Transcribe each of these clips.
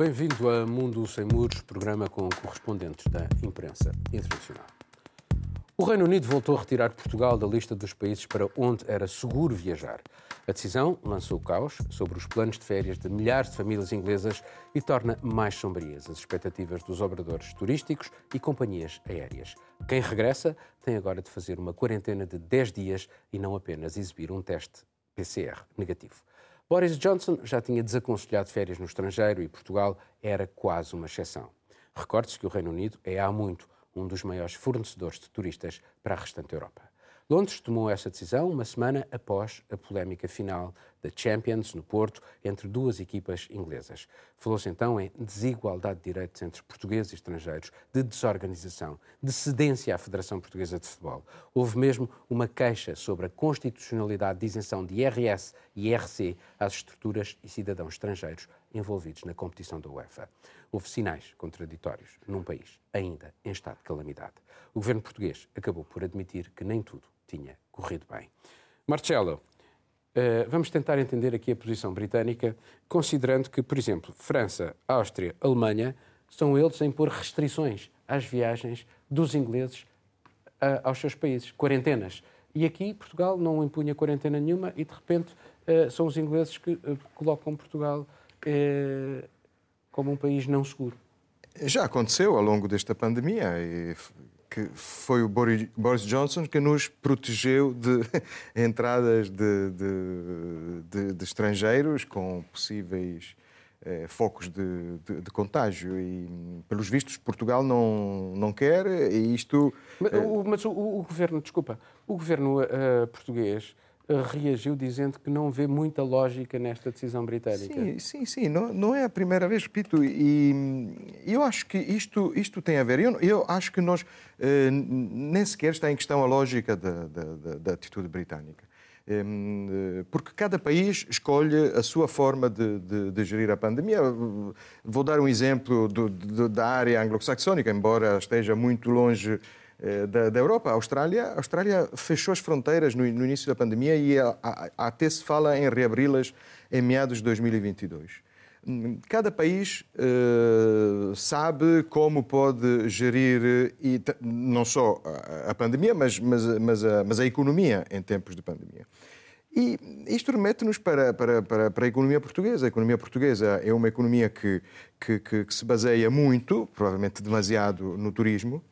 Bem-vindo a Mundo Sem Muros, programa com correspondentes da imprensa internacional. O Reino Unido voltou a retirar Portugal da lista dos países para onde era seguro viajar. A decisão lançou caos sobre os planos de férias de milhares de famílias inglesas e torna mais sombrias as expectativas dos operadores turísticos e companhias aéreas. Quem regressa tem agora de fazer uma quarentena de 10 dias e não apenas exibir um teste PCR negativo. Boris Johnson já tinha desaconselhado férias no estrangeiro e Portugal era quase uma exceção. Recorde-se que o Reino Unido é há muito um dos maiores fornecedores de turistas para a restante Europa. Londres tomou essa decisão uma semana após a polémica final da Champions no Porto entre duas equipas inglesas. Falou-se então em desigualdade de direitos entre portugueses e estrangeiros, de desorganização, de cedência à Federação Portuguesa de Futebol. Houve mesmo uma queixa sobre a constitucionalidade de isenção de IRS e IRC às estruturas e cidadãos estrangeiros envolvidos na competição da UEFA. Houve sinais contraditórios num país ainda em estado de calamidade. O governo português acabou por admitir que nem tudo tinha corrido bem. Marcelo, eh, vamos tentar entender aqui a posição britânica, considerando que, por exemplo, França, Áustria, Alemanha são eles a impor restrições às viagens dos ingleses eh, aos seus países, quarentenas. E aqui Portugal não impunha quarentena nenhuma e, de repente, eh, são os ingleses que colocam Portugal como um país não seguro. Já aconteceu ao longo desta pandemia e que foi o Boris Johnson que nos protegeu de entradas de, de, de, de estrangeiros com possíveis eh, focos de, contágio. E, pelos vistos, Portugal não, não quer e isto... Mas, o, mas o, o governo, desculpa, o governo uh, português reagiu dizendo que não vê muita lógica nesta decisão britânica. Sim, sim, sim. Não, não é a primeira vez, repito. E eu acho que isto, isto tem a ver. Eu, eu acho que nós eh, nem sequer está em questão a lógica da, da, da atitude britânica. Eh, porque cada país escolhe a sua forma de, de, de gerir a pandemia. Vou dar um exemplo do, do, da área anglo-saxónica, embora esteja muito longe da, da, Europa. A Austrália, a Austrália fechou as fronteiras no, no início da pandemia e até se fala em reabri-las em meados de 2022. Cada país uh, sabe como pode gerir e, não só a, pandemia, mas, mas, mas, mas a economia em tempos de pandemia. E isto remete-nos para, para, para, para, a economia portuguesa. A economia portuguesa é uma economia que, que, que, que se baseia muito, provavelmente demasiado, no turismo.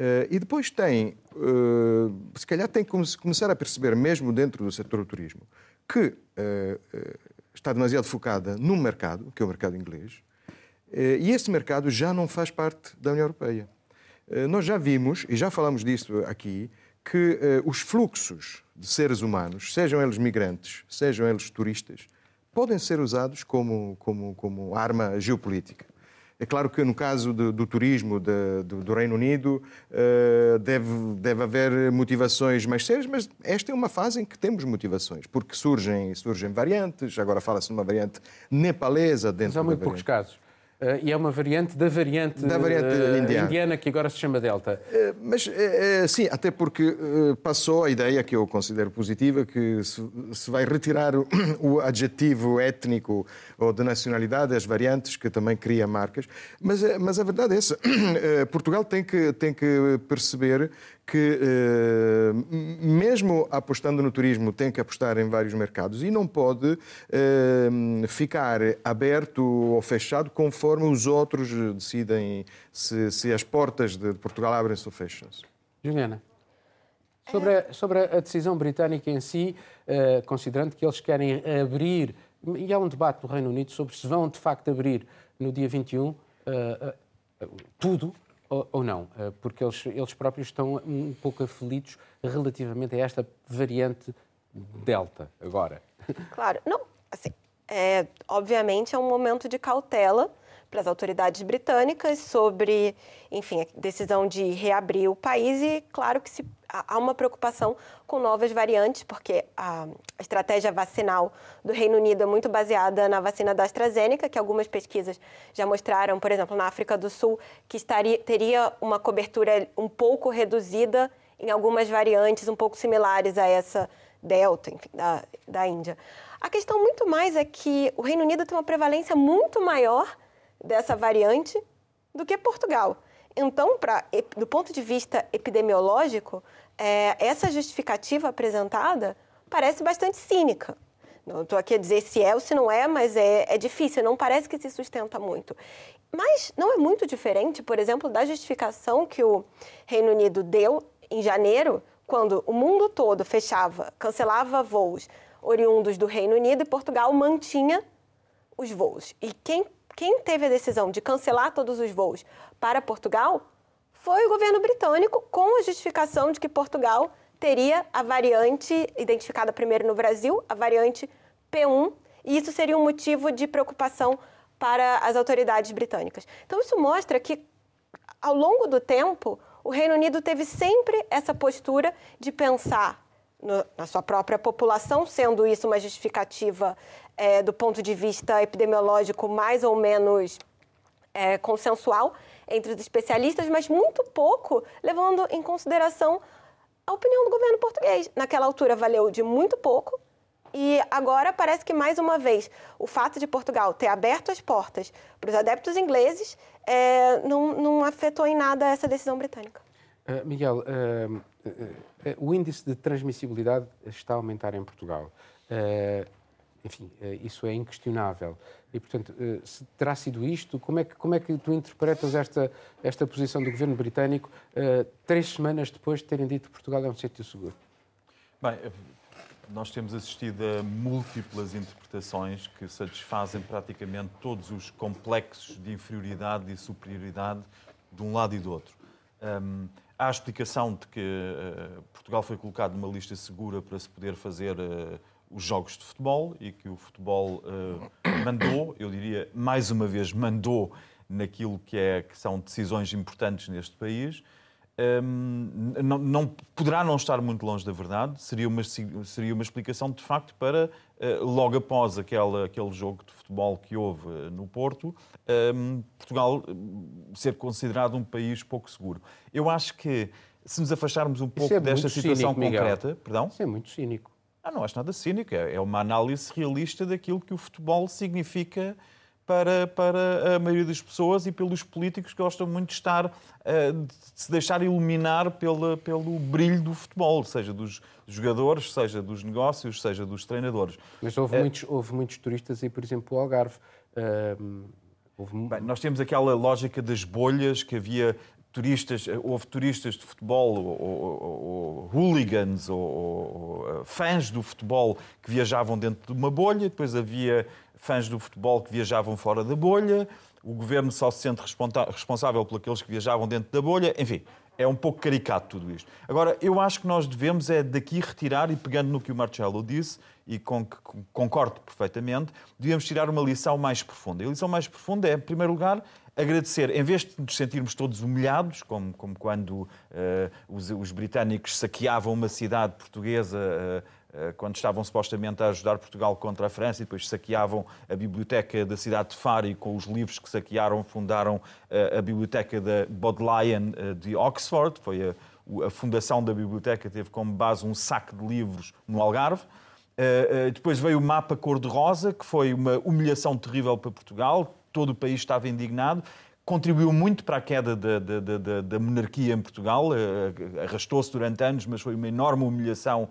Uh, e depois tem, uh, se calhar tem que começar a perceber, mesmo dentro do setor do turismo, que uh, está demasiado focada num mercado, que é o mercado inglês, e esse mercado já não faz parte da União Europeia. nós já vimos, e já falamos disso aqui, que os fluxos de seres humanos, sejam eles migrantes, sejam eles turistas, podem ser usados como, como, como arma geopolítica. É claro que no caso do, do turismo de, do, do, Reino Unido uh, deve, deve haver motivações mais sérias, mas esta é uma fase em que temos motivações, porque surgem, surgem variantes, agora fala-se de uma variante nepalesa dentro mas há muito poucos casos. Uh, e é uma variante da variante, da variante uh, indiana. indiana. que agora se chama Delta. Uh, mas sim, até porque passou a ideia que eu considero positiva que se, se vai retirar o, o, adjetivo étnico ou de nacionalidade as variantes que também cria marcas. Mas, mas a verdade é essa. Portugal tem que, tem que perceber que, eh, mesmo apostando no turismo, tem que apostar em vários mercados e não pode eh, ficar aberto ou fechado conforme os outros decidem se, as portas de Portugal abrem-se ou fecham-se. Juliana. Sobre a, sobre a decisão britânica em si, uh, considerando que eles querem abrir, e há um debate no Reino Unido sobre se vão de facto abrir no dia 21 uh, uh, tudo, ou, ou não? Eh, porque eles, eles próprios estão um pouco aflitos relativamente a esta variante Delta agora. Claro, não, assim, é, obviamente é um momento de cautela para as autoridades britânicas sobre, enfim, a decisão de reabrir o país e, claro, que se há uma preocupação com novas variantes, porque a estratégia vacinal do Reino Unido é muito baseada na vacina da AstraZeneca, que algumas pesquisas já mostraram, por exemplo, na África do Sul, que estaria, teria uma cobertura um pouco reduzida em algumas variantes um pouco similares a essa Delta, enfim, da, da Índia. A questão muito mais é que o Reino Unido tem uma prevalência muito maior dessa variante do que Portugal. Então, pra, do ponto de vista epidemiológico, é, essa justificativa apresentada parece bastante cínica. Não estou aqui a dizer se é ou se não é, mas é, é difícil, não parece que se sustenta muito. Mas não é muito diferente, por exemplo, da justificação que o Reino Unido deu em janeiro, quando o mundo todo fechava, cancelava voos oriundos do Reino Unido e Portugal mantinha os voos. E quem, quem teve a decisão de cancelar todos os voos para Portugal foi o governo britânico, com a justificação de que Portugal teria a variante identificada primeiro no Brasil, a variante P1, e isso seria um motivo de preocupação para as autoridades britânicas. Então, isso mostra que, ao longo do tempo, o Reino Unido teve sempre essa postura de pensar no, na sua própria população, sendo isso uma justificativa é, do ponto de vista epidemiológico mais ou menos é, consensual entre os especialistas, mas muito pouco levando em consideração a opinião do governo português. Naquela altura valeu de muito pouco e agora parece que, mais uma vez, o fato de Portugal ter aberto as portas para os adeptos ingleses é, não, não, afetou em nada essa decisão britânica. Uh, Miguel, uh, uh, o índice de transmissibilidade está a aumentar em Portugal. Enfim, isso é inquestionável. E, portanto, se terá sido isto, como é que, como é que tu interpretas esta, esta posição do governo britânico três semanas depois de terem dito que Portugal é um sítio seguro? Bem, nós temos assistido a múltiplas interpretações que satisfazem praticamente todos os complexos de inferioridade e superioridade de um lado e do outro. Um, há a explicação de que uh, Portugal foi colocado numa lista segura para se poder fazer uh, os jogos de futebol e que o futebol uh, mandou, eu diria, mais uma vez, mandou naquilo que, é, que são decisões importantes neste país um, não, não, poderá não estar muito longe da verdade, seria uma, seria uma explicação de facto para, uh, logo após aquela, aquele jogo de futebol que houve uh, no Porto, um, Portugal ser considerado um país pouco seguro. Eu acho que se nos afastarmos um pouco é desta situação cínico, concreta. Miguel. Perdão? Isso é muito cínico. Ah, não acho nada cínico, é, uma análise realista daquilo que o futebol significa para, para a maioria das pessoas e pelos políticos que gostam muito de estar, eh, de se deixar iluminar pela, pelo brilho do futebol, seja dos jogadores, seja dos negócios, seja dos treinadores. Mas houve, é... muitos, houve muitos turistas e, por exemplo, o Algarve. Houve... Bem, nós temos aquela lógica das bolhas que havia turistas, houve turistas de futebol, ou, ou, ou hooligans, ou, ou, fãs do futebol que viajavam dentro de uma bolha, depois havia fãs do futebol que viajavam fora da bolha, o governo só se sente responsável por aqueles que viajavam dentro da bolha, enfim, é um pouco caricato tudo isto. Agora, eu acho que nós devemos é daqui retirar, e pegando no que o Marcelo disse, e com que concordo perfeitamente, devemos tirar uma lição mais profunda. A lição mais profunda é, em primeiro lugar, agradecer, em vez de nos sentirmos todos humilhados, como, como quando uh, os, os, britânicos saqueavam uma cidade portuguesa uh, quando estavam supostamente a ajudar Portugal contra a França e depois saqueavam a biblioteca da cidade de Faro e com os livros que saquearam fundaram a biblioteca da Bodleian de Oxford, foi a, a fundação da biblioteca teve como base um saco de livros no Algarve. Depois veio o mapa cor-de-rosa, que foi uma humilhação terrível para Portugal, todo o país estava indignado. Contribuiu muito para a queda da, da, da, da monarquia em Portugal, uh, arrastou-se durante anos, mas foi uma enorme humilhação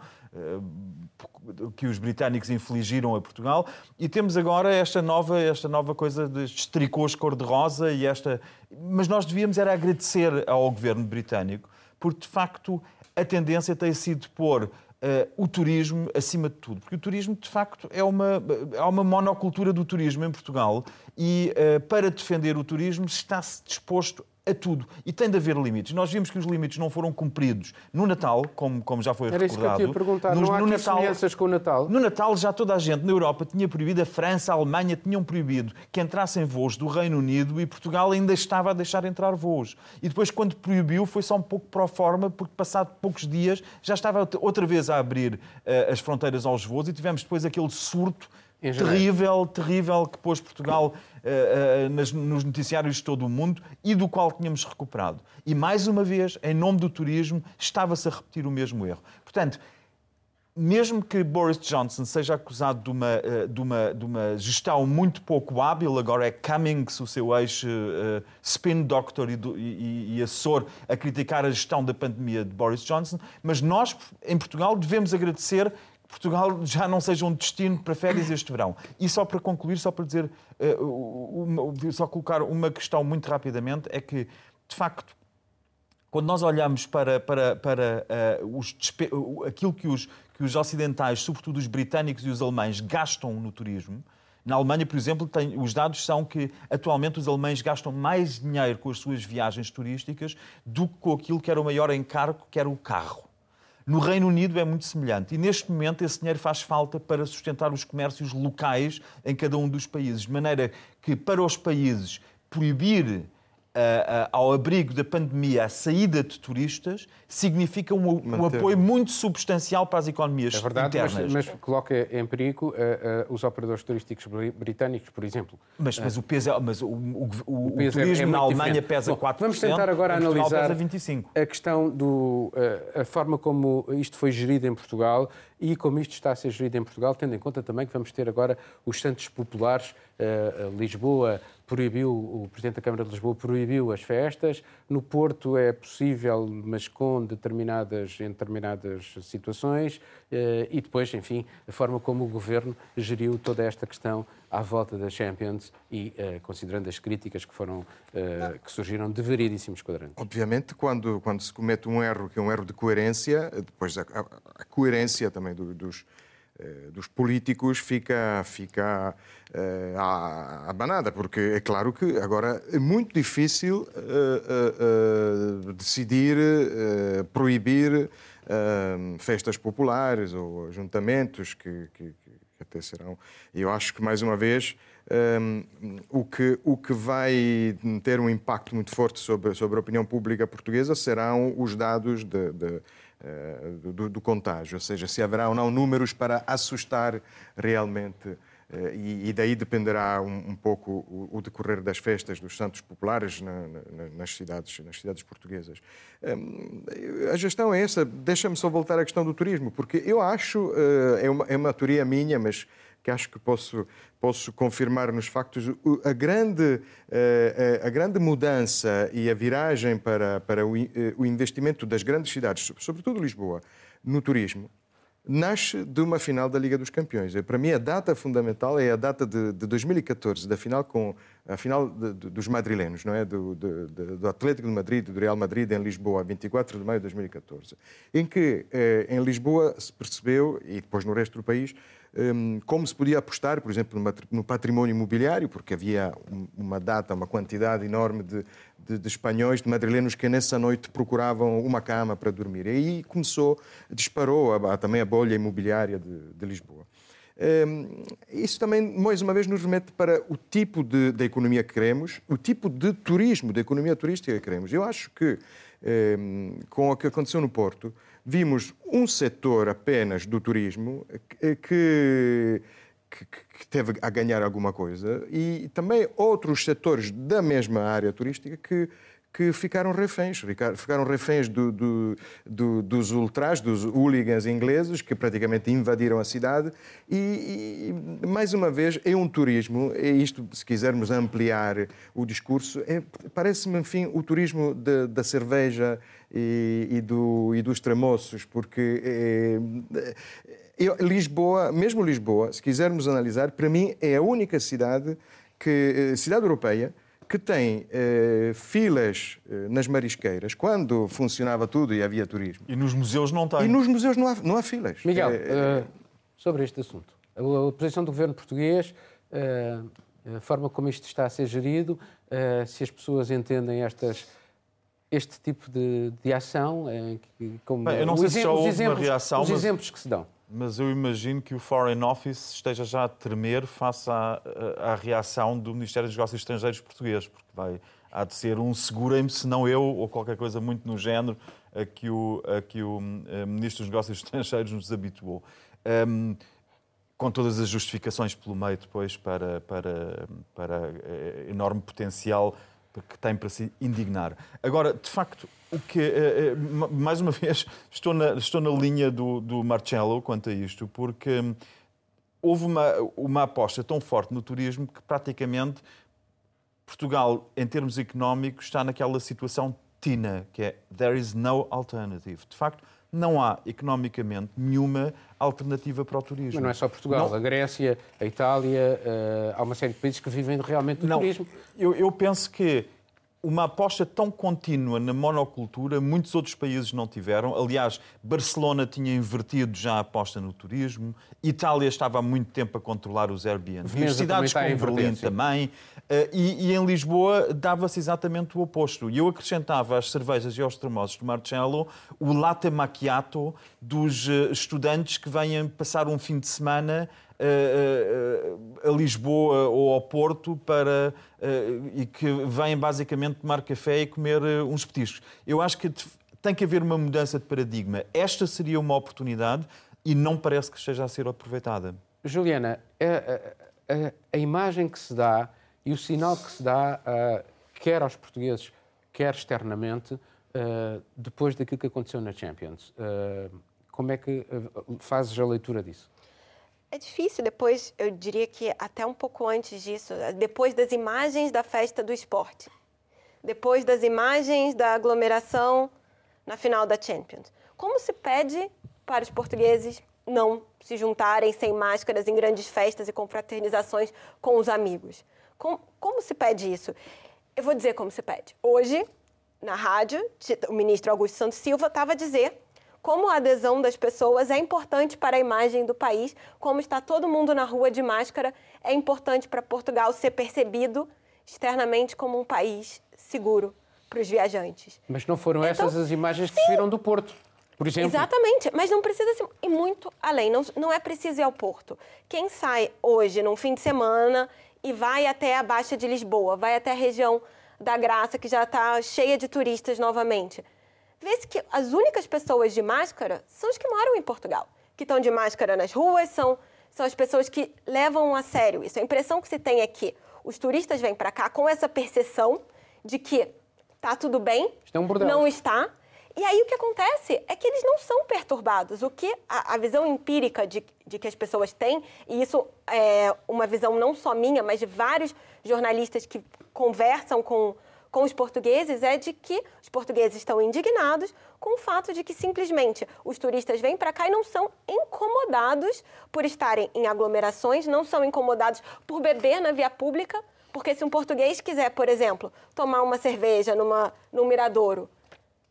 que os britânicos infligiram a Portugal. E temos agora esta nova, esta nova coisa de tricôs cor-de-rosa e esta... Mas nós devíamos era agradecer ao governo britânico, porque de facto a tendência tem sido pôr Uh, o turismo acima de tudo, porque o turismo de facto é uma, há uma monocultura do turismo em Portugal e uh, para defender o turismo está-se disposto a tudo. E tem de haver limites. Nós vimos que os limites não foram cumpridos no Natal, como, como já foi Era recordado. Era isso que eu te ia perguntar. No, não há no Natal, semelhanças com o Natal? No Natal já toda a gente na Europa tinha proibido, a França, a Alemanha tinham proibido que entrassem voos do Reino Unido e Portugal ainda estava a deixar entrar voos. E depois, quando proibiu, foi só um pouco pro forma, porque passado poucos dias já estava outra vez a abrir uh, as fronteiras aos voos e tivemos depois aquele surto terrível, terrível que pôs Portugal uh, uh, nas, nos noticiários de todo o mundo e do qual tínhamos recuperado. E mais uma vez, em nome do turismo, estava-se a repetir o mesmo erro. Portanto, mesmo que Boris Johnson seja acusado de uma, eh, de uma, de uma gestão muito pouco hábil, agora é Cummings, o seu ex-spin doctor e, e, e, assessor, a criticar a gestão da pandemia de Boris Johnson, mas nós, em Portugal, devemos agradecer Portugal já não seja um destino para férias este verão. E só para concluir, só para dizer, uh, só colocar uma questão muito rapidamente, é que, de facto, quando nós olhamos para, para, para uh, os, aquilo que os, que os ocidentais, sobretudo os britânicos e os alemães, gastam no turismo, na Alemanha, por exemplo, tem, os dados são que atualmente os alemães gastam mais dinheiro com as suas viagens turísticas do que com aquilo que era o maior encargo, que era o carro. No Reino Unido é muito semelhante. E neste momento esse dinheiro faz falta para sustentar os comércios locais em cada um dos países, de maneira que para os países proibir ao abrigo da pandemia, a saída de turistas, significa um, um apoio muito substancial para as economias é verdade, internas. Mas, mas coloca em perigo uh, uh, os operadores turísticos britânicos, por exemplo. Mas, mas o peso é, mas o, o, o, o peso é- turismo é, na Alemanha diferente. pesa Bom, 4%. Vamos tentar agora analisar 25. a questão do uh, a forma como isto foi gerido em Portugal e como isto está a ser gerido em Portugal, tendo em conta também que vamos ter agora os Santos Populares, Lisboa proibiu, o Presidente da Câmara de Lisboa proibiu as festas. No Porto é possível, mas com determinadas, em determinadas situações. Eh, e depois, enfim, a forma como o Governo geriu toda esta questão à volta da Champions e eh, considerando as críticas que foram eh, que surgiram de variedíssimos quadrantes. Obviamente, quando, quando se comete um erro que é um erro de coerência, depois a, a, a coerência também do, dos dos políticos fica, fica uh, abanada, porque é claro que agora é muito difícil uh, uh, decidir proibir festas populares ou ajuntamentos que, que, que, até serão. E eu acho que, mais uma vez, um, o, que, o que vai ter um impacto muito forte sobre, sobre a opinião pública portuguesa serão os dados de, de eh, do, do, contágio, ou seja, se haverá ou não números para assustar realmente. Eh, e, daí dependerá um, um pouco o, o, decorrer das festas dos santos populares na, na, nas, cidades, nas cidades portuguesas. Ehm, a gestão é essa. Deixa-me só voltar à questão do turismo, porque eu acho, eh, é uma, é uma teoria minha, mas que acho que posso, posso confirmar nos factos, a grande, eh, eh, a grande mudança e a viragem para, para eh, o investimento das grandes cidades, sobretudo Lisboa, no turismo, nasce de uma final da Liga dos Campeões. Para mim, a data fundamental é a data de, de 2014, da final com a final de, de, dos madrilenos, não é? Do, do, Atlético de Madrid, do Real Madrid em Lisboa, 24 de maio de 2014, em que eh, em Lisboa se percebeu e depois no resto do país como se podia apostar, por exemplo, no património imobiliário, porque havia uma data, uma quantidade enorme de, de, de espanhóis, de madrilenos, que nessa noite procuravam uma cama para dormir. E aí começou, disparou a, a, também a bolha imobiliária de, de Lisboa. Um, isso também, mais uma vez, nos remete para o tipo de, de, economia que queremos, o tipo de turismo, de economia turística que queremos. Eu acho que, um, com o que aconteceu no Porto, vimos um setor apenas do turismo que, que, que, teve a ganhar alguma coisa e também outros setores da mesma área turística que, que ficaram reféns, ficaram reféns do, do, do, dos ultras, dos hooligans ingleses, que praticamente invadiram a cidade. E, e, mais uma vez, é um turismo, é isto, se quisermos ampliar o discurso, é, parece-me, enfim, o turismo de, da cerveja e, e, do, e dos tramoços, porque é, é, Lisboa, mesmo Lisboa, se quisermos analisar, para mim é a única cidade, que, cidade europeia que tem eh, filas eh, nas marisqueiras, quando funcionava tudo e havia turismo. E nos museus não tem. E nos museus não há, não há filas. Miguel, eh, sobre este assunto, a, posição do governo português, a forma como isto está a ser gerido, se as pessoas entendem estas este tipo de, de ação, como Bem, eu não sei se já houve exemplos, uma reação, os exemplos que se dão. Mas eu imagino que o Foreign Office esteja já a tremer face à, à reação do Ministério dos Negócios Estrangeiros português, porque vai, há de ser um segurem-me, se não eu, ou qualquer coisa muito no género, a que o, a que o a Ministro dos Negócios Estrangeiros nos habituou. Um, com todas as justificações pelo meio depois para, para, para eh, enorme potencial que tem para se indignar. Agora, de facto, o que, eh, mais uma vez, estou na, estou na linha do, do Marcelo quanto a isto, porque hum, houve uma, uma aposta tão forte no turismo que praticamente Portugal, em termos económicos, está naquela situação TINA, que é There is no alternative. De facto, não há economicamente nenhuma alternativa para o turismo. Mas não é só Portugal, não... a Grécia, a Itália, uh, há uma série de países que vivem realmente do não, turismo. Eu, eu penso que uma aposta tão contínua na monocultura, muitos outros países não tiveram. Aliás, Barcelona tinha invertido já a aposta no turismo, Itália estava há muito tempo a controlar os Airbnb, Veneza cidades como Berlim também, eh, e, e, em Lisboa dava-se exatamente o oposto. E eu acrescentava às cervejas e aos termosos do Marcello o latte macchiato dos eh, estudantes que vêm passar um fim de semana a Lisboa ou ao Porto para, e que vêm basicamente tomar café e comer uns petiscos. Eu acho que tem que haver uma mudança de paradigma. Esta seria uma oportunidade e não parece que esteja a ser aproveitada. Juliana, a, a, a imagem que se dá e o sinal que se dá, uh, quer aos portugueses, quer externamente, depois daquilo que aconteceu na Champions. Como é que fazes a leitura disso? É difícil, depois, eu diria que até um pouco antes disso, depois das imagens da festa do esporte, depois das imagens da aglomeração na final da Champions. Como se pede para os portugueses não se juntarem sem máscaras em grandes festas e confraternizações com os amigos? Como, como se pede isso? Eu vou dizer como se pede. Hoje, na rádio, o ministro Augusto Santos Silva estava a dizer como a adesão das pessoas é importante para a imagem do país, como está todo mundo na rua de máscara, é importante para Portugal ser percebido externamente como um país seguro para os viajantes. Mas não foram então, essas as imagens que se viram do Porto? Por exemplo. Exatamente, mas não precisa ir muito além, não, não é preciso ir ao Porto. Quem sai hoje, num fim de semana, e vai até a Baixa de Lisboa, vai até a região da Graça, que já está cheia de turistas novamente vê-se que as únicas pessoas de máscara são os que moram em Portugal, que estão de máscara nas ruas, são, são as pessoas que levam a sério isso. A impressão que se tem é que os turistas vêm para cá com essa percepção de que está tudo bem, é um não está. E aí o que acontece é que eles não são perturbados. O que a, a visão empírica de, de, que as pessoas têm, e isso é uma visão não só minha, mas de vários jornalistas que conversam com com os portugueses é de que os portugueses estão indignados com o fato de que simplesmente os turistas vêm para cá e não são incomodados por estarem em aglomerações, não são incomodados por beber na via pública, porque se um português quiser, por exemplo, tomar uma cerveja numa, num miradouro,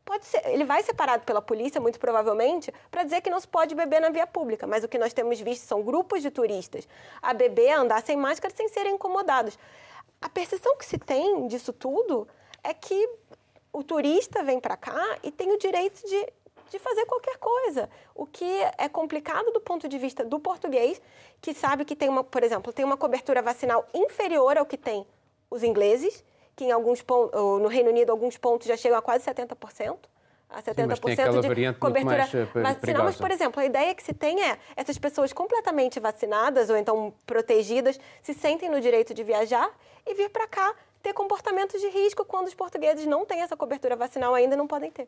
pode ser, ele vai ser parado pela polícia, muito provavelmente, para dizer que não se pode beber na via pública. Mas o que nós temos visto são grupos de turistas a beber, a andar sem máscara, sem serem incomodados a percepção que se tem disso tudo é que o turista vem para cá e tem o direito de, de fazer qualquer coisa. O que é complicado do ponto de vista do português, que sabe que tem uma, por exemplo, tem uma cobertura vacinal inferior ao que tem os ingleses, que em alguns pontos, no Reino Unido alguns pontos já chegam a quase 70% a 70% Sim, de cobertura mais eh, vacinal. Mas, por exemplo, a ideia que se tem é essas pessoas completamente vacinadas ou então protegidas se sentem no direito de viajar e vir para cá ter comportamentos de risco quando os portugueses não têm essa cobertura vacinal ainda não podem ter.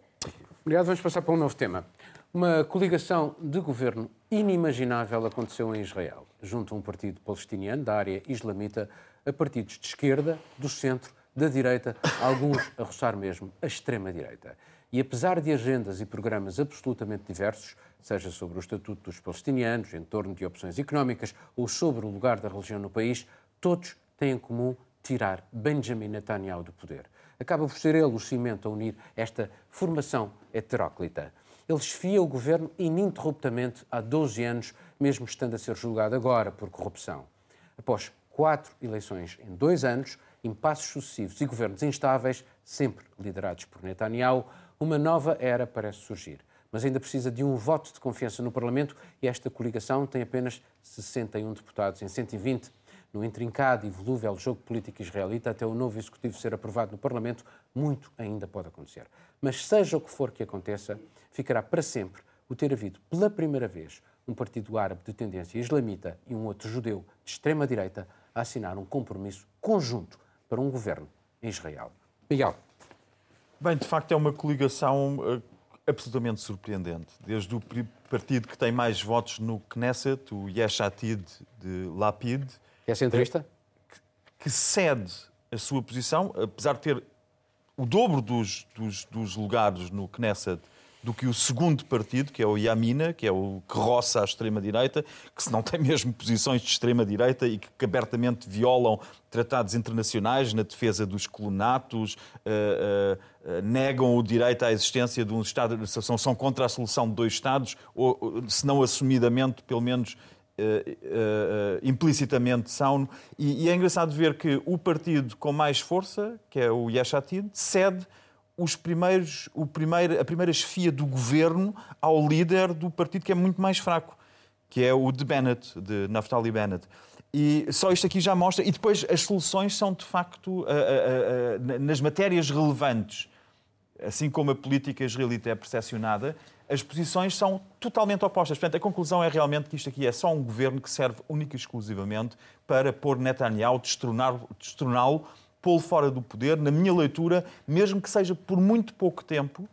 Obrigado. Vamos passar para um novo tema. Uma coligação de governo inimaginável aconteceu em Israel, junto a um partido palestiniano da área islamita a partidos de esquerda, do centro, da direita, alguns a roçar mesmo a extrema-direita. E apesar de agendas e programas absolutamente diversos, seja sobre o estatuto dos palestinianos, em torno de opções económicas ou sobre o lugar da religião no país, todos têm em comum tirar Benjamin Netanyahu do poder. Acaba por ser ele o cimento a unir esta formação heteróclita. Ele esfia o governo ininterruptamente há 12 anos, mesmo estando a ser julgado agora por corrupção. Após quatro eleições em dois anos, impasses sucessivos e governos instáveis, sempre liderados por Netanyahu, uma nova era parece surgir, mas ainda precisa de um voto de confiança no Parlamento e esta coligação tem apenas 61 deputados em 120. No intrincado e volúvel jogo político israelita, até o novo executivo ser aprovado no Parlamento, muito ainda pode acontecer. Mas seja o que for que aconteça, ficará para sempre o ter havido, pela primeira vez, um partido árabe de tendência islamita e um outro judeu de extrema-direita a assinar um compromisso conjunto para um governo em Israel. Miguel. Bem, de facto é uma coligação uh, absolutamente surpreendente. Desde o partido que tem mais votos no Knesset, o Yesh Atid de Lapid. É centrista? Que, que cede a sua posição, apesar de ter o dobro dos, dos, dos lugares no Knesset do que o segundo partido, que é o Yamina, que é o que roça à extrema-direita, que se não tem mesmo posições de extrema-direita e que abertamente violam tratados internacionais na defesa dos colonatos, uh, uh, negam o direito à existência de um Estado, são, são contra a solução de dois Estados, ou, se não assumidamente, pelo menos Uh, uh, implicitamente são. E, e, é engraçado ver que o partido com mais força, que é o Yeshatid, cede os primeiros, o primeiro, a primeira chefia do governo ao líder do partido que é muito mais fraco, que é o de Bennett, de Naftali Bennett. E só isto aqui já mostra. E depois as soluções são, de facto, uh, uh, uh, nas matérias relevantes, assim como a política israelita é percepcionada, as posições são totalmente opostas. Portanto, a conclusão é realmente que isto aqui é só um governo que serve única e exclusivamente para pôr Netanyahu, destroná-lo pô-lo fora do poder, na minha leitura, mesmo que seja por muito pouco tempo,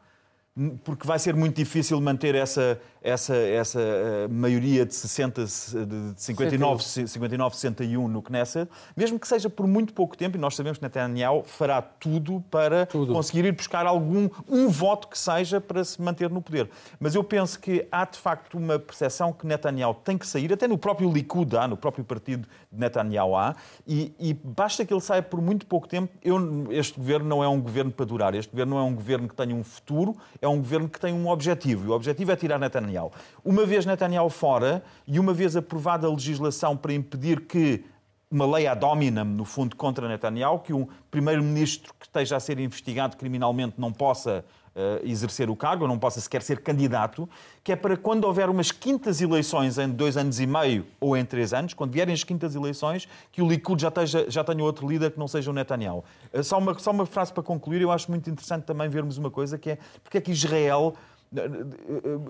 porque vai ser muito difícil manter essa, essa, essa uh, maioria de, 60, de 59, 59, 61 no Knesset, mesmo que seja por muito pouco tempo, e nós sabemos que Netanyahu fará tudo para tudo. conseguir ir buscar algum um voto que seja para se manter no poder. Mas eu penso que há de facto uma percepção que Netanyahu tem que sair, até no próprio Likud há, no próprio partido de Netanyahu há, e, e basta que ele saia por muito pouco tempo. Eu, este governo não é um governo para durar, este governo não é um governo que tenha um futuro, é um governo que tem um objetivo, e o objetivo é tirar Netanyahu. Uma vez Netanyahu fora e uma vez aprovada a legislação para impedir que uma lei ad hominem, no fundo, contra Netanyahu, que um primeiro-ministro que esteja a ser investigado criminalmente não possa uh, exercer o cargo, não possa sequer ser candidato, que é para quando houver umas quintas eleições em dois anos e meio ou em três anos, quando vierem as quintas eleições, que o Likud já, esteja, já tenha outro líder que não seja o Netanyahu. Uh, só, uma, só uma frase para concluir, eu acho muito interessante também vermos uma coisa, que é porque é que Israel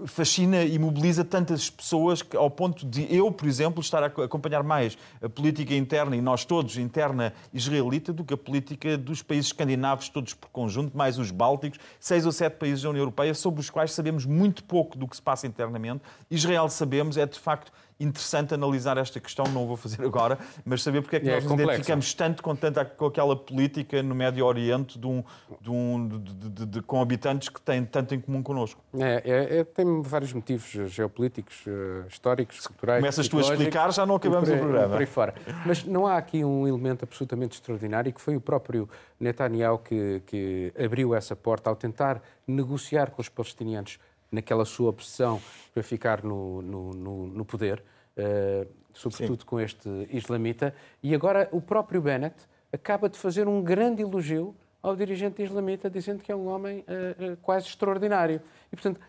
fascina e mobiliza tantas pessoas que, ao ponto de eu, por exemplo, estar a acompanhar mais a política interna e nós todos interna israelita do que a política dos países escandinavos todos por conjunto, mais os bálticos, seis ou sete países da União Europeia sobre os quais sabemos muito pouco do que se passa internamente. Israel sabemos é de facto interessante analisar esta questão, não o vou fazer agora, mas saber porque é que é nós nos identificamos tanto com, tanta, com aquela política no Médio Oriente de um, de um, de, de, com habitantes que têm tanto em comum connosco. É, é, é tem vários motivos geopolíticos, uh, históricos, culturais. Começas tu a explicar, já não acabamos por, o programa. Por aí fora. Mas não há aqui um elemento absolutamente extraordinário que foi o próprio Netanyahu que, que abriu essa porta ao tentar negociar com os palestinianos naquela sua obsessão para ficar no, no, no, no poder, uh, sobretudo Sim. com este islamita. E agora o próprio Bennett acaba de fazer um grande elogio ao dirigente islamita, dizendo que é um homem uh, quase extraordinário. E, portanto,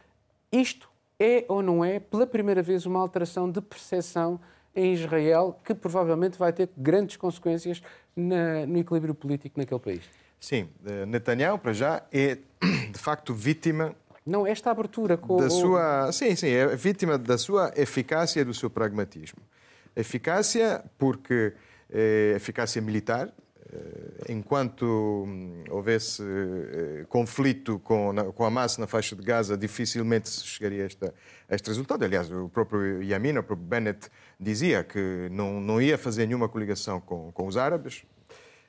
isto é ou não é, pela primeira vez, uma alteração de percepção em Israel que provavelmente vai ter grandes consequências na, no equilíbrio político naquele país. Sim, Netanyahu, para já, é de facto vítima não, esta abertura com da sua, sim, sim, é vítima da sua eficácia e do seu pragmatismo. Eficácia porque é eficácia militar, eh, enquanto hum, houvesse eh, conflito com, com Hamas na faixa de Gaza, dificilmente se chegaria a, esta, a este resultado. Aliás, o próprio Yamin, o próprio Bennett, dizia que não, não ia fazer nenhuma coligação com, com os árabes,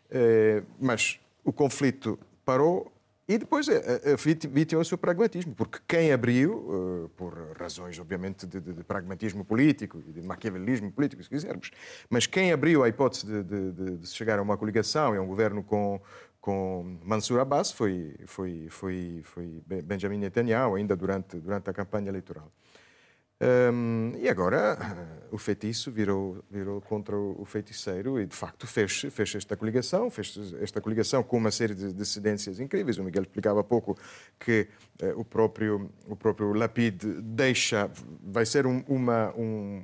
eh, mas o conflito parou e depois a, a vítima o seu pragmatismo, porque quem abriu, uh, por razões, obviamente, de, de, de, pragmatismo político e de maquiavelismo político, se quisermos, mas quem abriu a hipótese de, de, chegar a uma coligação e a um governo com, com Mansur Abbas foi, foi, foi, foi Benjamin Netanyahu, ainda durante, durante a campanha eleitoral. Um, e agora uh, o feitiço virou, virou contra o, feiticeiro e, de facto, fez, fez esta coligação, fez esta coligação com uma série de dissidências incríveis. O Miguel explicava há pouco que uh, o, próprio, o próprio Lapid deixa, vai ser um, uma, um,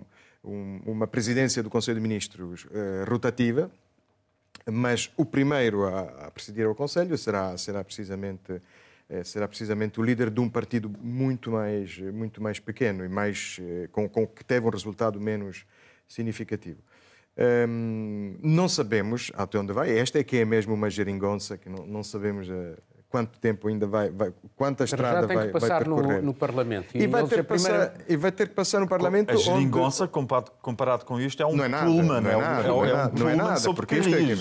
uma presidência do Conselho de Ministros uh, rotativa, mas o primeiro a, a presidir o Conselho será, será precisamente eh, será precisamente o líder de um partido muito mais, muito mais pequeno e mais, eh, com, com que teve um resultado menos significativo. Um, não sabemos até onde vai. Esta é que é mesmo uma geringonça, que não, não sabemos uh, quanto tempo ainda vai, vai quanta estrada vai, que passar vai percorrer. No, no Parlamento. E, e vai ter primeira... passar, e vai ter que passar no Parlamento. A geringonça, onde... comparado, comparado com isto, é um não é nada, pullman. Não é, nada, é, não é, é nada, não é nada porque isto é que,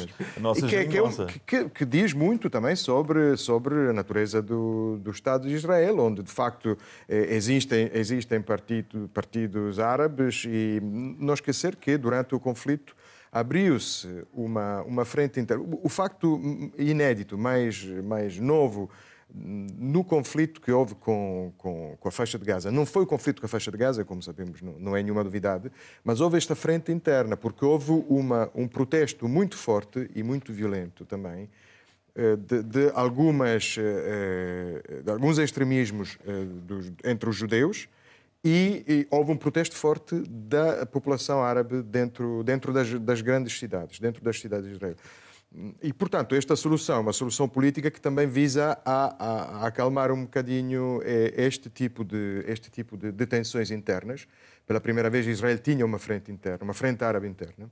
que, que, é que, que, diz muito também sobre, sobre a natureza do, do Estado de Israel, onde de facto eh, existem, existem partido, partidos árabes e não esquecer que durante o conflito abriu-se uma, uma frente interna. O facto inédito, mais, mais novo, no conflito que houve com, com, com, a faixa de Gaza. Não foi o conflito com a faixa de Gaza, como sabemos, não, não é nenhuma novidade, mas houve esta frente interna, porque houve uma, um protesto muito forte e muito violento também eh, de, de algumas, eh, eh, de alguns extremismos entre os judeus e, e, houve um protesto forte da população árabe dentro, dentro das, das grandes cidades, dentro das cidades de Israel. E, portanto, esta solução é uma solução política que também visa a, a, a acalmar um bocadinho eh, este tipo, de, este tipo de, de tensões internas. Pela primeira vez, Israel tinha uma frente interna, uma frente árabe interna.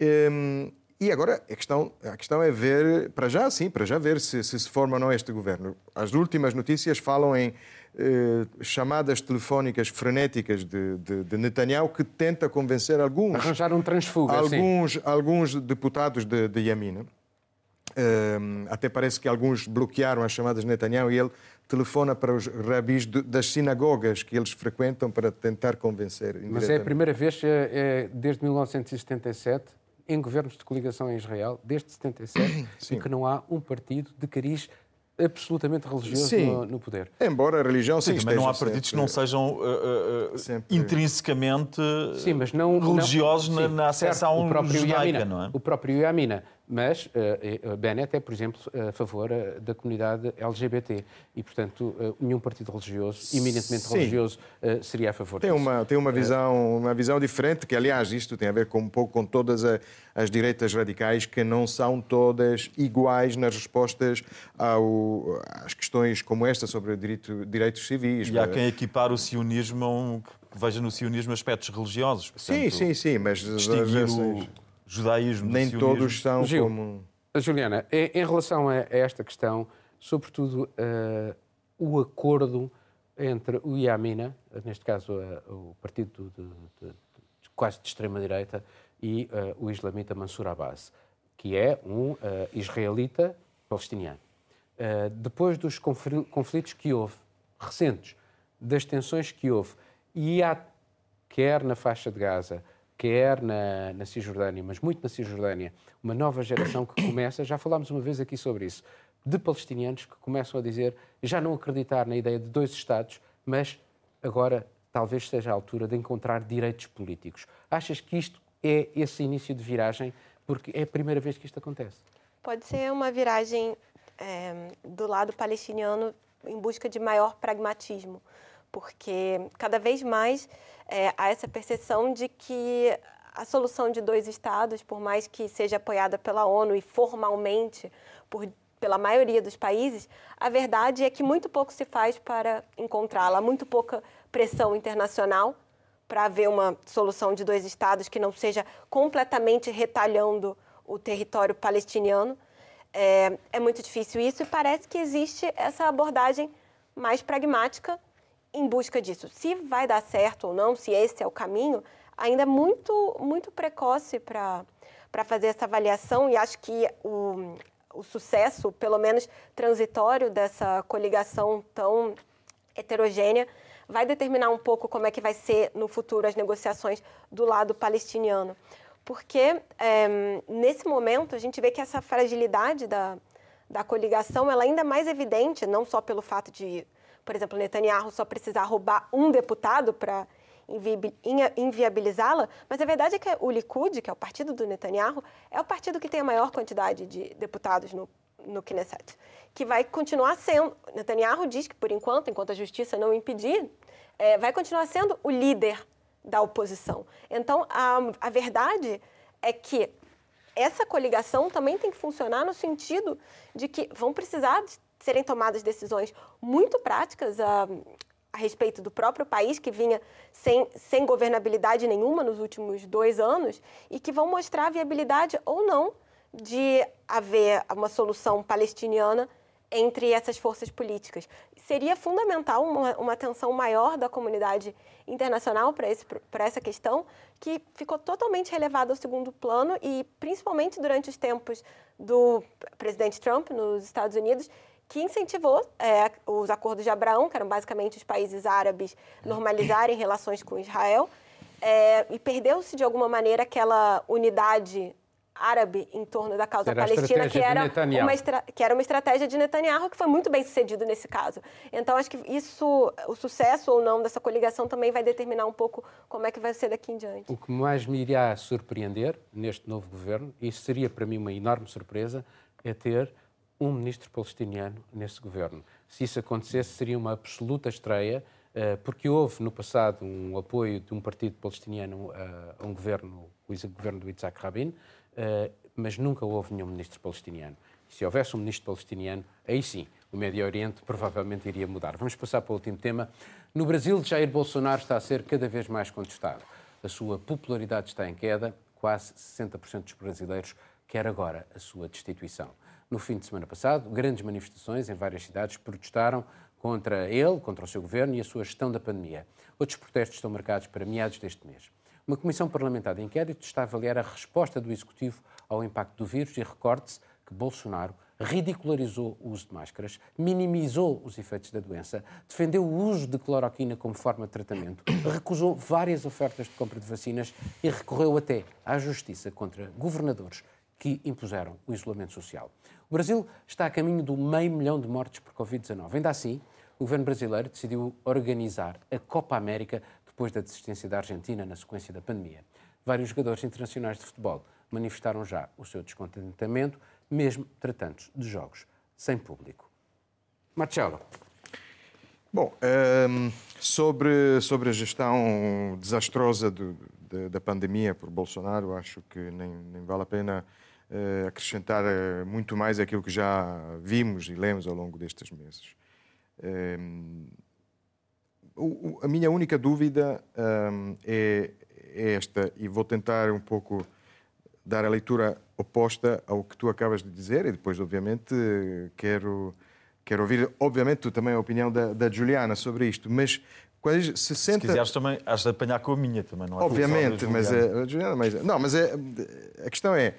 Ehm, e agora a questão, a questão é ver, para já sim, para já ver se, se se forma ou não este governo. As últimas notícias falam em eh, chamadas telefónicas frenéticas de, de, de, Netanyahu que tenta convencer alguns... Arranjar um transfuga, alguns, sim. alguns deputados de, de Yamina. Eh, até parece que alguns bloquearam as chamadas de Netanyahu e ele telefona para os rabis das sinagogas que eles frequentam para tentar convencer. Mas é a primeira vez, é, é, desde 1977, em governos de coligação em Israel, desde 77, em que não há um partido de cariz absolutamente religioso no, no, poder. Embora a religião sim, sim não há partidos que não sejam uh, uh, sempre... intrinsecamente sim, mas não, religiosos não, sim, na, na acessão judaica, Yamina, não é? O próprio Yamina. Mas uh, Bennett é, por exemplo, a favor da comunidade LGBT e, portanto, nenhum partido religioso, eminentemente Sim. religioso, seria a favor tem disso. Uma, tem uma visão, uma visão diferente, que, aliás, isto tem a ver com, um pouco com todas a, as direitas radicais, que não são todas iguais nas respostas ao, às questões como esta sobre direito, direitos civis. E há quem equipar o sionismo, que veja no sionismo aspectos religiosos. Portanto, sim, sim, sim, mas... Distinguir o judaísmo. Nem todos são Gil, como. Juliana, em, relação a, esta questão, sobretudo uh, o acordo entre o Iamina, neste caso uh, o partido de, de, de, quase de extrema-direita, e uh, o islamita Mansur Abbas, que é um israelita palestiniano. depois dos conflitos que houve, recentes, das tensões que houve, e há, quer na faixa de Gaza, quer na, na Cisjordânia, mas muito na Cisjordânia, uma nova geração que começa, já falámos uma vez aqui sobre isso, de palestinianos que começam a dizer, já não acreditar na ideia de dois Estados, mas agora talvez seja a altura de encontrar direitos políticos. Achas que isto é esse início de viragem? Porque é a primeira vez que isto acontece. Pode ser uma viragem é, do lado palestiniano em busca de maior pragmatismo, porque cada vez mais é, há essa percepção de que a solução de dois estados, por mais que seja apoiada pela ONU e formalmente por, pela maioria dos países, a verdade é que muito pouco se faz para encontrá-la, muito pouca pressão internacional para haver uma solução de dois estados que não seja completamente retalhando o território palestiniano. É, é muito difícil isso e parece que existe essa abordagem mais pragmática em busca disso. Se vai dar certo ou não, se esse é o caminho, ainda é muito, muito precoce para fazer essa avaliação e acho que o, o sucesso, pelo menos transitório, dessa coligação tão heterogênea vai determinar um pouco como é que vai ser no futuro as negociações do lado palestiniano. Porque é, nesse momento a gente vê que essa fragilidade da, da coligação ela é ainda mais evidente, não só pelo fato de por exemplo, Netanyahu só precisar roubar um deputado para inviabilizá-la, mas a verdade é que o Likud, que é o partido do Netanyahu, é o partido que tem a maior quantidade de deputados no, no Knesset, que vai continuar sendo. Netanyahu diz que, por enquanto, enquanto a justiça não impedir, é, vai continuar sendo o líder da oposição. Então, a, a verdade é que essa coligação também tem que funcionar no sentido de que vão precisar de serem tomadas decisões muito práticas. A, a respeito do próprio país, que vinha sem, sem governabilidade nenhuma nos últimos dois anos, e que vão mostrar a viabilidade ou não de haver uma solução palestiniana entre essas forças políticas. Seria fundamental uma, uma atenção maior da comunidade internacional para essa questão, que ficou totalmente relevada ao segundo plano e, principalmente durante os tempos do presidente Trump nos Estados Unidos, que incentivou é, os acordos de Abraão, que eram basicamente os países árabes normalizarem relações com Israel, é, e perdeu-se de alguma maneira aquela unidade árabe em torno da causa era palestina, que era, uma que era uma estratégia de Netanyahu, que foi muito bem sucedido nesse caso. Então, acho que isso, o sucesso ou não dessa coligação também vai determinar um pouco como é que vai ser daqui em diante. O que mais me iria surpreender neste novo governo, e isso seria para mim uma enorme surpresa, é ter um ministro palestiniano nesse governo. Se isso acontecesse, seria uma absoluta estreia, eh, porque houve no passado um apoio de um partido palestiniano a um governo, o governo do Isaac Rabin, eh, mas nunca houve nenhum ministro palestiniano. Se houvesse um ministro palestiniano, aí sim, o Médio Oriente provavelmente iria mudar. Vamos passar para o último tema. No Brasil, Jair Bolsonaro está a ser cada vez mais contestado. A sua popularidade está em queda, quase 60% dos brasileiros quer agora a sua destituição. No fim de semana passado, grandes manifestações em várias cidades protestaram contra ele, contra o seu governo e a sua gestão da pandemia. Outros protestos estão marcados para meados deste mês. Uma comissão parlamentar de inquérito está a avaliar a resposta do Executivo ao impacto do vírus e recorde-se que Bolsonaro ridicularizou o uso de máscaras, minimizou os efeitos da doença, defendeu o uso de cloroquina como forma de tratamento, recusou várias ofertas de compra de vacinas e recorreu até à justiça contra governadores que impuseram o isolamento social. O Brasil está a caminho do meio milhão de mortes por Covid-19. Ainda assim, o governo brasileiro decidiu organizar a Copa América depois da desistência da Argentina na sequência da pandemia. Vários jogadores internacionais de futebol manifestaram já o seu descontentamento, mesmo tratando de jogos sem público. Marcelo. Bom, um, ehm, sobre, sobre a gestão desastrosa do, de, da pandemia por Bolsonaro, acho que nem, nem vale a pena acrescentar uh, muito mais aquilo que já vimos e lemos ao longo destes meses. O, a minha única dúvida é, é, esta, e vou tentar um pouco dar a leitura oposta ao que tu acabas de dizer, e depois, obviamente, quero, quero ouvir, obviamente, também a opinião da, da Juliana sobre isto, mas quando 60... Se quiseres também, has de apanhar com a minha também, não é? Obviamente, mas, é, Juliana, mas não, mas a questão é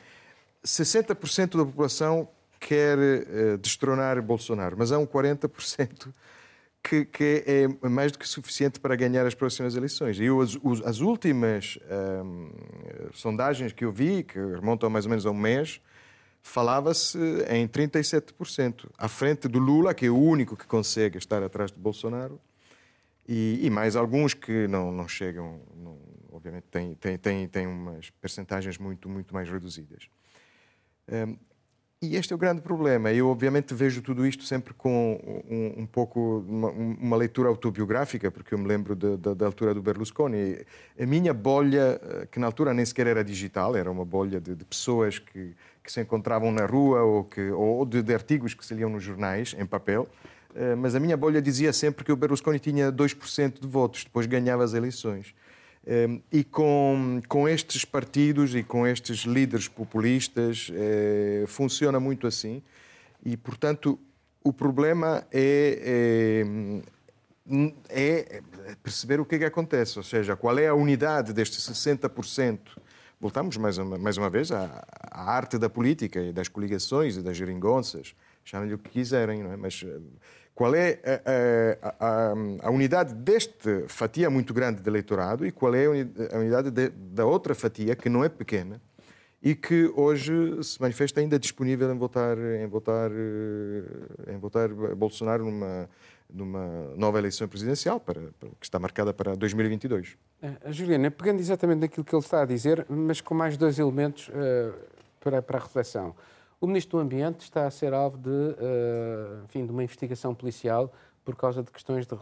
60% da população quer uh, destronar Bolsonaro, mas há um 40% que, que, é mais do que suficiente para ganhar as próximas eleições. E as, as últimas um, sondagens que eu vi, que remontam mais ou menos a um mês, falava-se em 37%, à frente do Lula, que é o único que consegue estar atrás de Bolsonaro, e, e mais alguns que não, não chegam, não, obviamente, têm, têm umas percentagens muito, muito mais reduzidas. Um, e este é o grande problema. Eu, obviamente, vejo tudo isto sempre com um, um pouco uma, uma, leitura autobiográfica, porque eu me lembro de, de, da altura do Berlusconi. A minha bolha, eh, que na altura nem sequer era digital, era uma bolha de, de pessoas que, que, se encontravam na rua ou, que, ou de, de, artigos que se liam nos jornais, em papel. Eh, mas a minha bolha dizia sempre que o Berlusconi tinha 2% de votos, depois ganhava as eleições. Ehm, e com, com estes partidos e com estes líderes populistas eh, funciona muito assim. E, portanto, o problema é, é, é, perceber o que é que acontece, ou seja, qual é a unidade destes 60%. Voltamos mais uma, mais uma vez à, à arte da política e das coligações e das geringonças, chamem-lhe o que quiserem, não é? mas qual é a, a, a, unidade desta fatia muito grande de eleitorado e qual é a unidade de, da outra fatia, que não é pequena, e que hoje se manifesta ainda disponível em votar, em votar, eh, em votar Bolsonaro numa, numa nova eleição presidencial, para, para, que está marcada para 2022. Uh, Juliana, pegando exatamente naquilo que ele está a dizer, mas com mais dois elementos uh, para, para a reflexão. O Ministro do Ambiente está a ser alvo de, uh, enfim, de uma investigação policial por causa de questões de,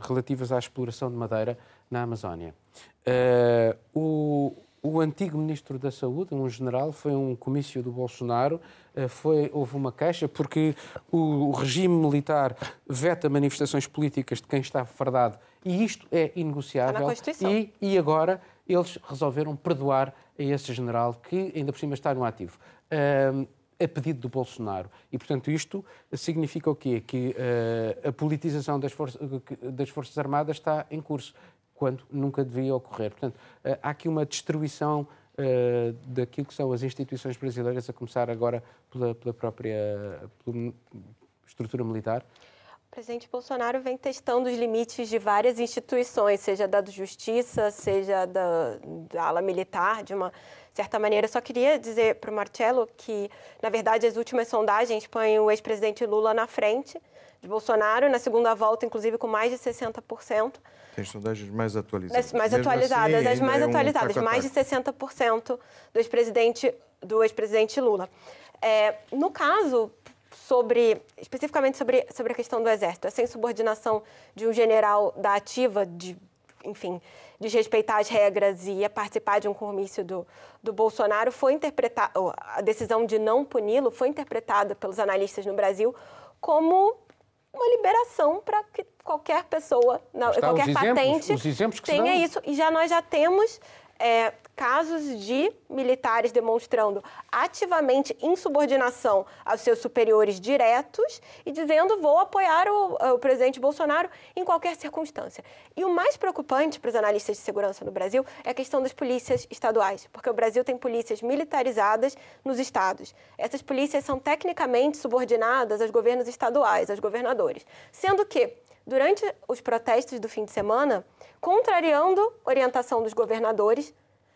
relativas à exploração de madeira na Amazónia. Uh, o, o antigo ministro da Saúde, um general, foi um comício do Bolsonaro, eh, foi, houve uma queixa porque o, regime militar veta manifestações políticas de quem está fardado e isto é inegociável. E, e agora eles resolveram perdoar a esse general que ainda por cima está no ativo. A pedido do Bolsonaro. E, portanto, isto significa o quê? Que uh, a politização das, das Forças Armadas está em curso quando nunca devia ocorrer. Portanto, eh, há aqui uma destruição uh, daquilo que são as instituições brasileiras, a começar agora pela, pela própria pela estrutura militar. Presidente Bolsonaro vem testando os limites de várias instituições, seja da justiça, seja da, da ala militar, de uma certa maneira. Só queria dizer para o Marcelo que, na verdade, as últimas sondagens põem o ex-presidente Lula na frente de Bolsonaro, na segunda volta, inclusive, com mais de 60%. Tem sondagens mais atualizadas. mais Mesmo atualizadas, assim, as mais é atualizadas, um mais de 60% do ex-presidente do ex-presidente Lula. É, no caso sobre especificamente sobre, sobre a questão do exército, essa insubordinação de um general da ativa de enfim, desrespeitar as regras e participar de um comício do, do Bolsonaro foi interpretada, a decisão de não puni-lo foi interpretada pelos analistas no Brasil como uma liberação para que qualquer pessoa, Está, qualquer os patente exemplos, os exemplos tenha isso. E já nós já temos é, casos de militares demonstrando ativamente insubordinação aos seus superiores diretos e dizendo vou apoiar o, o, presidente Bolsonaro em qualquer circunstância. E o mais preocupante para os analistas de segurança no Brasil é a questão das polícias estaduais, porque o Brasil tem polícias militarizadas nos estados. Essas polícias são tecnicamente subordinadas aos governos estaduais, aos governadores, sendo que durante os protestos do fim de semana, contrariando orientação dos governadores,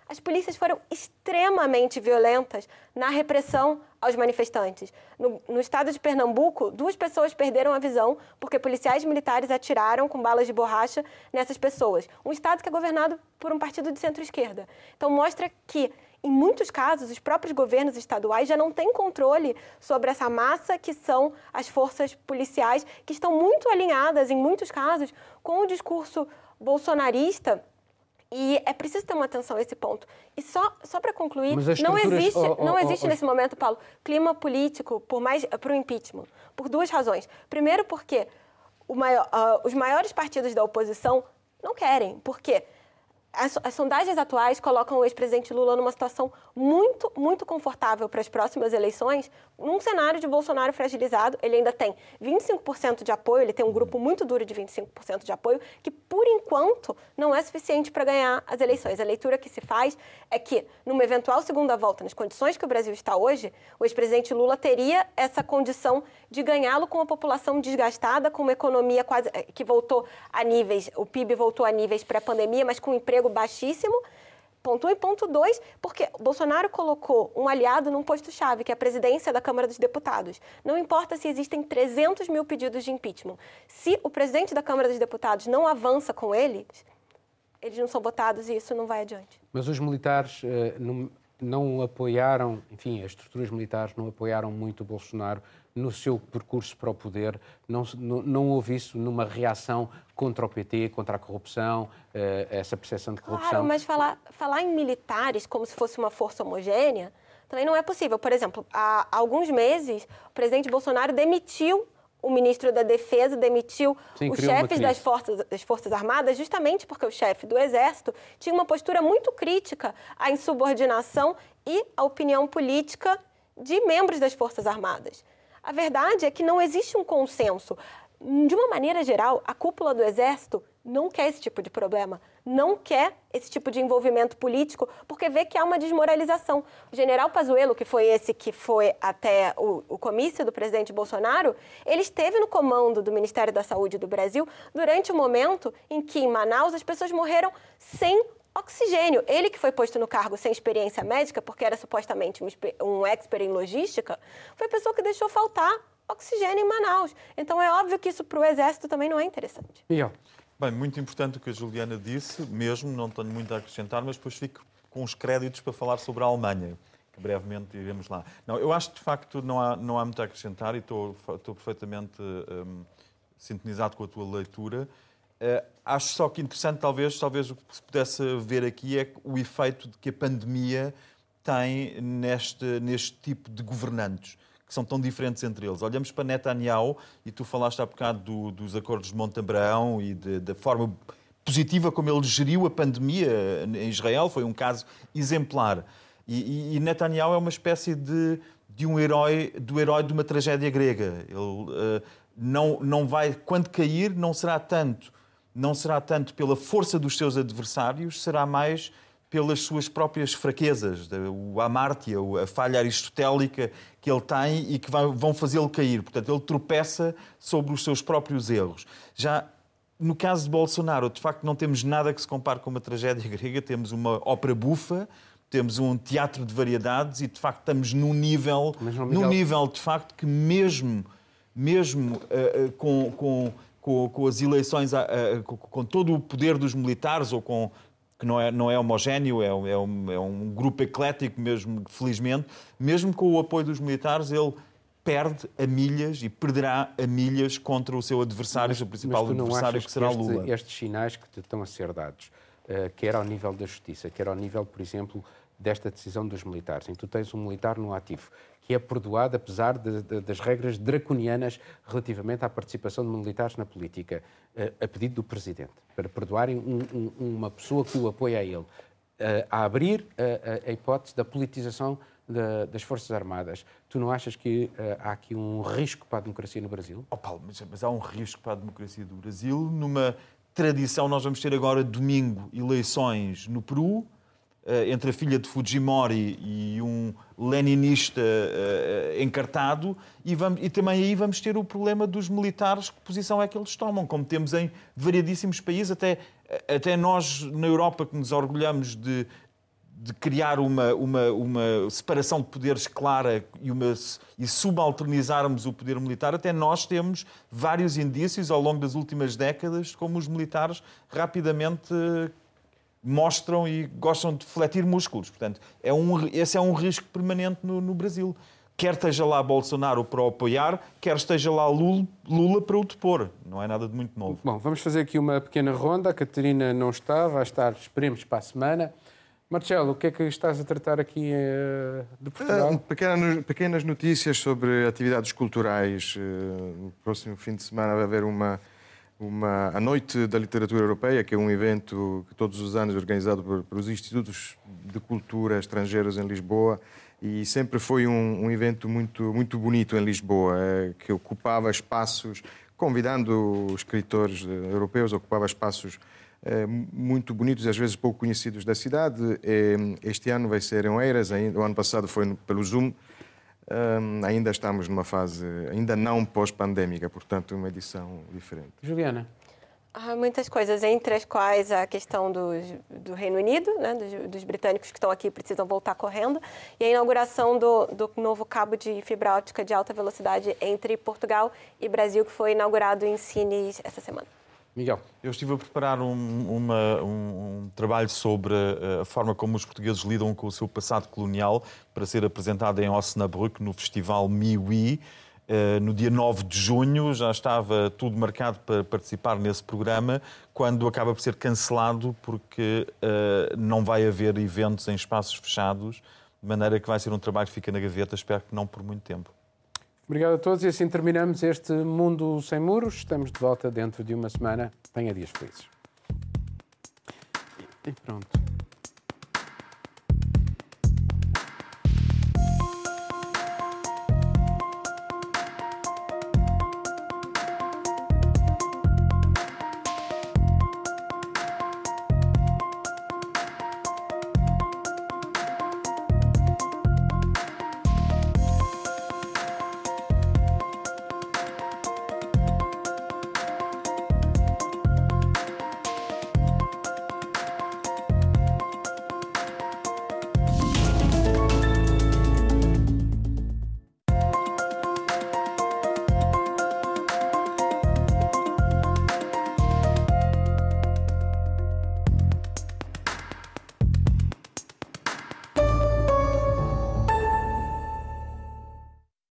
as polícias foram extremamente violentas na repressão aos manifestantes. No, no, estado de Pernambuco, duas pessoas perderam a visão porque policiais militares atiraram com balas de borracha nessas pessoas. Um estado que é governado por um partido de centro-esquerda. Então, mostra que, em muitos casos, os próprios governos estaduais já não têm controle sobre essa massa que são as forças policiais, que estão muito alinhadas, em muitos casos, com o discurso bolsonarista e é preciso ter uma atenção a esse ponto. E só, só para concluir, não existe, oh, oh, não existe oh, nesse momento, Paulo, clima político por mais para o impeachment, por duas razões. Primeiro, porque maior, uh, os maiores partidos da oposição não querem. Por quê? As, as, sondagens atuais colocam o ex-presidente Lula numa situação muito, muito confortável para as próximas eleições, num cenário de Bolsonaro fragilizado. Ele ainda tem 25% de apoio, ele tem um grupo muito duro de 25% de apoio, que por enquanto não é suficiente para ganhar as eleições. A leitura que se faz é que, numa eventual segunda volta, nas condições que o Brasil está hoje, o ex-presidente Lula teria essa condição de ganhá-lo com uma população desgastada, com uma economia quase eh, que voltou a níveis, o PIB voltou a níveis pré-pandemia, mas com um emprego baixíssimo. Ponto 1 um, e ponto 2, porque Bolsonaro colocou um aliado num posto-chave, que é a presidência da Câmara dos Deputados. Não importa se existem 300 mil pedidos de impeachment. Se o presidente da Câmara dos Deputados não avança com eles, eles não são votados e isso não vai adiante. Mas os militares eh, não, não apoiaram, enfim, as estruturas militares não apoiaram muito o Bolsonaro no seu percurso para o poder, não, não, houve isso numa reação contra o PT, contra a corrupção, eh, essa percepção de corrupção. Claro, mas falar, falar em militares como se fosse uma força homogênea também não é possível. Por exemplo, há alguns meses, o presidente Bolsonaro demitiu o ministro da Defesa demitiu Sim, os chefes das forças, das forças Armadas, justamente porque o chefe do Exército tinha uma postura muito crítica à insubordinação e à opinião política de membros das Forças Armadas. A verdade é que não existe um consenso. De uma maneira geral, a cúpula do Exército não quer esse tipo de problema, não quer esse tipo de envolvimento político, porque vê que há uma desmoralização. O general Pazuello, que foi esse que foi até o, o comício do presidente Bolsonaro, ele esteve no comando do Ministério da Saúde do Brasil durante o momento em que, em Manaus, as pessoas morreram sem Oxigênio, ele que foi posto no cargo sem experiência médica, porque era supostamente um, um expert em logística, foi a pessoa que deixou faltar oxigênio em Manaus. Então é óbvio que isso para o Exército também não é interessante. Miguel. Bem, muito importante o que a Juliana disse, mesmo, não tenho muito a acrescentar, mas depois fico com os créditos para falar sobre a Alemanha, que brevemente iremos lá. Não, eu acho que de facto não há, não há muito a acrescentar e estou, estou perfeitamente hum, sintonizado com a tua leitura. Uh, acho só que interessante, talvez, talvez o que se pudesse ver aqui é o efeito que a pandemia tem neste, neste tipo de governantes, que são tão diferentes entre eles. Olhamos para Netanyahu, e tu falaste há bocado do, dos acordos de Montabrão e de, da forma positiva como ele geriu a pandemia em Israel, foi um caso exemplar. E, e Netanyahu é uma espécie de, de um herói, do herói de uma tragédia grega. Ele uh, não, não vai, quando cair, não será tanto, não será tanto pela força dos seus adversários, será mais pelas suas próprias fraquezas, o amártia, a falha aristotélica que ele tem e que vão fazê-lo cair. Portanto, ele tropeça sobre os seus próprios erros. Já no caso de Bolsonaro, de facto, não temos nada que se compare com uma tragédia grega, temos uma ópera bufa, temos um teatro de variedades e, de facto, estamos num nível, num nível de facto, que mesmo, mesmo uh, com, com, com, com, as eleições, com, com todo o poder dos militares ou com que não é, não é homogéneo, é, é, um, é um grupo eclético mesmo, felizmente, mesmo com o apoio dos militares, ele perde a milhas e perderá a milhas contra o seu adversário, mas, o principal adversário, que será este, Lula. Estes sinais que te estão a ser dados, uh, quer ao nível da justiça, quer ao nível, por exemplo, desta decisão dos militares, em que tu tens um militar no ativo que é perdoado apesar de, de, das regras draconianas relativamente à participação de militares na política, uh, a pedido do Presidente, para perdoarem um, um, uma pessoa que o apoia a ele, uh, a abrir a, a hipótese da politização da, das Forças Armadas. Tu não achas que há aqui um risco para a democracia no Brasil? Oh, Paulo, mas, mas, há um risco para a democracia do Brasil. Numa tradição, nós vamos ter agora domingo eleições no Peru, entre a filha de Fujimori e um leninista uh, encartado, e, vamos, e também aí vamos ter o problema dos militares, que posição é que eles tomam, como temos em variadíssimos países, até, até nós na Europa que nos orgulhamos de, de criar uma, uma, uma separação de poderes clara e, uma, e subalternizarmos o poder militar, até nós temos vários indícios ao longo das últimas décadas como os militares rapidamente mostram e gostam de fletir músculos. Portanto, é um, esse é um risco permanente no, no Brasil. Quer esteja lá Bolsonaro para o apoiar, quer esteja lá Lula, Lula para o depor. Não é nada de muito novo. Bom, vamos fazer aqui uma pequena ronda. A Catarina não está, vai estar, esperemos, para a semana. Marcelo, o que é que estás a tratar aqui uh, de Portugal? Uh, pequenas, pequenas notícias sobre atividades culturais. Uh, no próximo fim de semana vai haver uma, uma, a Noite da Literatura Europeia, que é um evento que todos os anos é organizado por, por os Institutos de Cultura Estrangeiros em Lisboa e sempre foi um, um evento muito, muito bonito em Lisboa, que ocupava espaços, convidando escritores europeus, ocupava espaços eh, muito bonitos e às vezes pouco conhecidos da cidade. Eh, este ano vai ser em Oeiras, o ano passado foi pelo Zoom. Eh, ainda estamos numa fase, ainda não pós-pandémica, portanto, uma edição diferente. Juliana. Há muitas coisas, entre as quais a questão do, do Reino Unido, né, dos, dos, britânicos que estão aqui precisam voltar correndo, e a inauguração do, do, novo cabo de fibra óptica de alta velocidade entre Portugal e Brasil, que foi inaugurado em Sines essa semana. Miguel. Eu estive a preparar um, uma, um, um, trabalho sobre a forma como os portugueses lidam com o seu passado colonial para ser apresentado em Osnabrück no Festival Miwi. Uh, no dia 9 de junho já estava tudo marcado para participar nesse programa, quando acaba por ser cancelado porque uh, não vai haver eventos em espaços fechados, de maneira que vai ser um trabalho que fica na gaveta, espero que não por muito tempo. Obrigado a todos e assim terminamos este Mundo Sem Muros. Estamos de volta dentro de uma semana. Tenha dias felizes. E pronto.